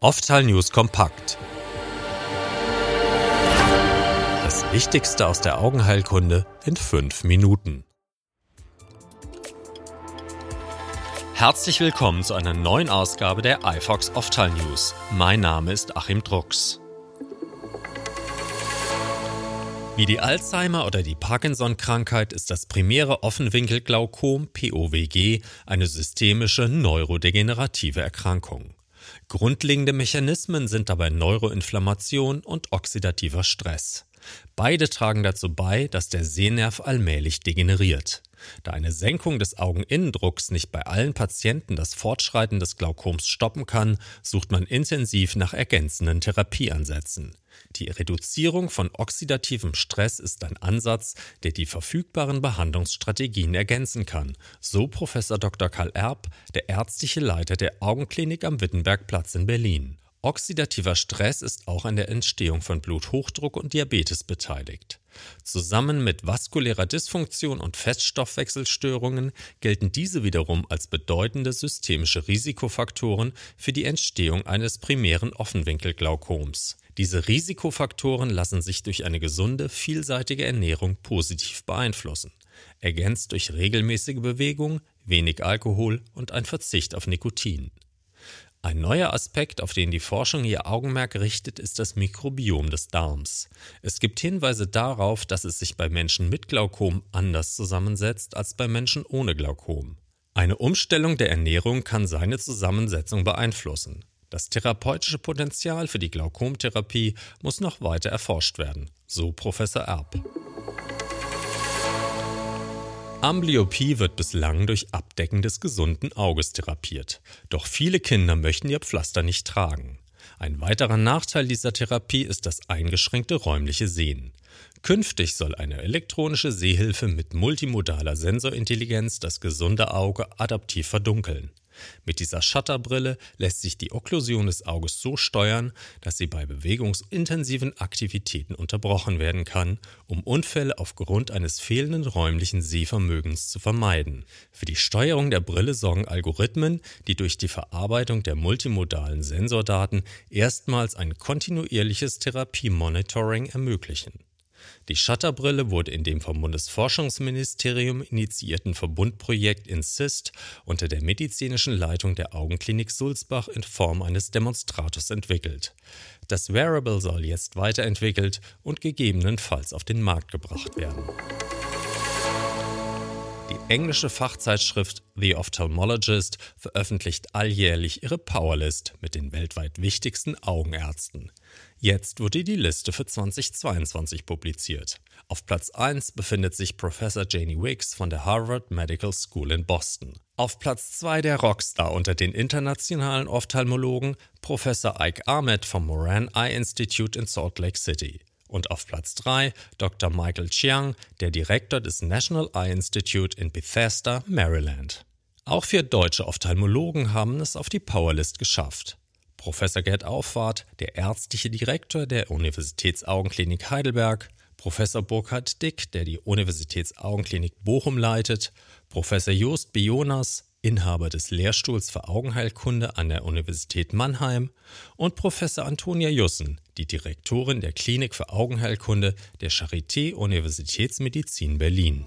Oftal News kompakt. Das Wichtigste aus der Augenheilkunde in fünf Minuten. Herzlich willkommen zu einer neuen Ausgabe der iFox Oftal News. Mein Name ist Achim Drucks. Wie die Alzheimer- oder die Parkinson-Krankheit ist das primäre Offenwinkelglaukom POWG eine systemische neurodegenerative Erkrankung. Grundlegende Mechanismen sind dabei Neuroinflammation und oxidativer Stress. Beide tragen dazu bei, dass der Sehnerv allmählich degeneriert. Da eine Senkung des Augeninnendrucks nicht bei allen Patienten das Fortschreiten des Glaukoms stoppen kann, sucht man intensiv nach ergänzenden Therapieansätzen. Die Reduzierung von oxidativem Stress ist ein Ansatz, der die verfügbaren Behandlungsstrategien ergänzen kann, so Professor Dr. Karl Erb, der ärztliche Leiter der Augenklinik am Wittenbergplatz in Berlin. Oxidativer Stress ist auch an der Entstehung von Bluthochdruck und Diabetes beteiligt. Zusammen mit vaskulärer Dysfunktion und Feststoffwechselstörungen gelten diese wiederum als bedeutende systemische Risikofaktoren für die Entstehung eines primären Offenwinkelglaukoms. Diese Risikofaktoren lassen sich durch eine gesunde, vielseitige Ernährung positiv beeinflussen, ergänzt durch regelmäßige Bewegung, wenig Alkohol und ein Verzicht auf Nikotin. Ein neuer Aspekt, auf den die Forschung ihr Augenmerk richtet, ist das Mikrobiom des Darms. Es gibt Hinweise darauf, dass es sich bei Menschen mit Glaukom anders zusammensetzt als bei Menschen ohne Glaukom. Eine Umstellung der Ernährung kann seine Zusammensetzung beeinflussen. Das therapeutische Potenzial für die Glaukomtherapie muss noch weiter erforscht werden, so Professor Erb. Amblyopie wird bislang durch Abdecken des gesunden Auges therapiert. Doch viele Kinder möchten ihr Pflaster nicht tragen. Ein weiterer Nachteil dieser Therapie ist das eingeschränkte räumliche Sehen. Künftig soll eine elektronische Sehhilfe mit multimodaler Sensorintelligenz das gesunde Auge adaptiv verdunkeln. Mit dieser Shutterbrille lässt sich die Okklusion des Auges so steuern, dass sie bei bewegungsintensiven Aktivitäten unterbrochen werden kann, um Unfälle aufgrund eines fehlenden räumlichen Sehvermögens zu vermeiden. Für die Steuerung der Brille sorgen Algorithmen, die durch die Verarbeitung der multimodalen Sensordaten erstmals ein kontinuierliches Therapiemonitoring ermöglichen. Die Shutterbrille wurde in dem vom Bundesforschungsministerium initiierten Verbundprojekt INSIST unter der medizinischen Leitung der Augenklinik Sulzbach in Form eines Demonstrators entwickelt. Das Wearable soll jetzt weiterentwickelt und gegebenenfalls auf den Markt gebracht werden. Die englische Fachzeitschrift The Ophthalmologist veröffentlicht alljährlich ihre Powerlist mit den weltweit wichtigsten Augenärzten. Jetzt wurde die Liste für 2022 publiziert. Auf Platz 1 befindet sich Professor Janie Wicks von der Harvard Medical School in Boston. Auf Platz 2 der Rockstar unter den internationalen Ophthalmologen Professor Ike Ahmed vom Moran Eye Institute in Salt Lake City. Und auf Platz 3 Dr. Michael Chiang, der Direktor des National Eye Institute in Bethesda, Maryland. Auch vier deutsche Ophthalmologen haben es auf die Powerlist geschafft. Professor Gerd Auffahrt, der ärztliche Direktor der Universitätsaugenklinik Heidelberg, Professor Burkhard Dick, der die Universitätsaugenklinik Bochum leitet, Professor Jost Bionas, Inhaber des Lehrstuhls für Augenheilkunde an der Universität Mannheim, und Professor Antonia Jussen, die Direktorin der Klinik für Augenheilkunde der Charité Universitätsmedizin Berlin.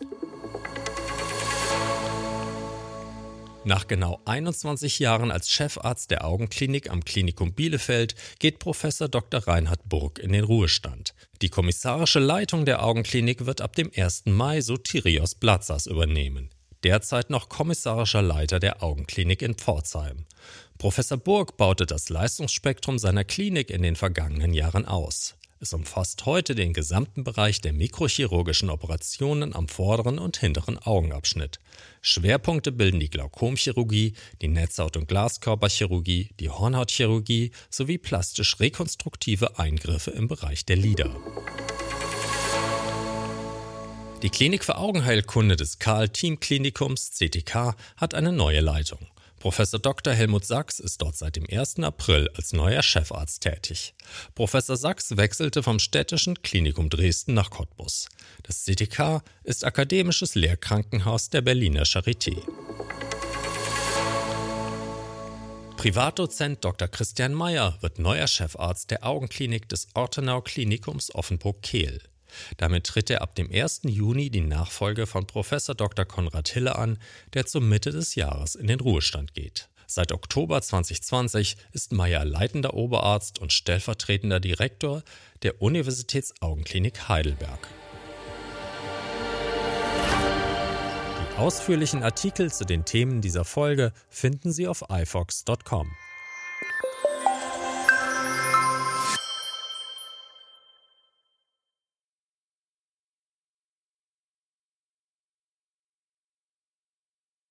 Nach genau 21 Jahren als Chefarzt der Augenklinik am Klinikum Bielefeld geht Professor Dr. Reinhard Burg in den Ruhestand. Die kommissarische Leitung der Augenklinik wird ab dem 1. Mai so Tirios Blatzas übernehmen derzeit noch kommissarischer Leiter der Augenklinik in Pforzheim. Professor Burg baute das Leistungsspektrum seiner Klinik in den vergangenen Jahren aus. Es umfasst heute den gesamten Bereich der mikrochirurgischen Operationen am vorderen und hinteren Augenabschnitt. Schwerpunkte bilden die Glaukomchirurgie, die Netzhaut- und Glaskörperchirurgie, die Hornhautchirurgie sowie plastisch-rekonstruktive Eingriffe im Bereich der Lider. Die Klinik für Augenheilkunde des Karl-Team-Klinikums CTK hat eine neue Leitung. Professor Dr. Helmut Sachs ist dort seit dem 1. April als neuer Chefarzt tätig. Professor Sachs wechselte vom städtischen Klinikum Dresden nach Cottbus. Das CTK ist akademisches Lehrkrankenhaus der Berliner Charité. Privatdozent Dr. Christian Mayer wird neuer Chefarzt der Augenklinik des Ortenau Klinikums Offenburg-Kehl. Damit tritt er ab dem 1. Juni die Nachfolge von Prof. Dr. Konrad Hille an, der zur Mitte des Jahres in den Ruhestand geht. Seit Oktober 2020 ist Meyer leitender Oberarzt und stellvertretender Direktor der Universitätsaugenklinik Heidelberg. Die ausführlichen Artikel zu den Themen dieser Folge finden Sie auf ifox.com.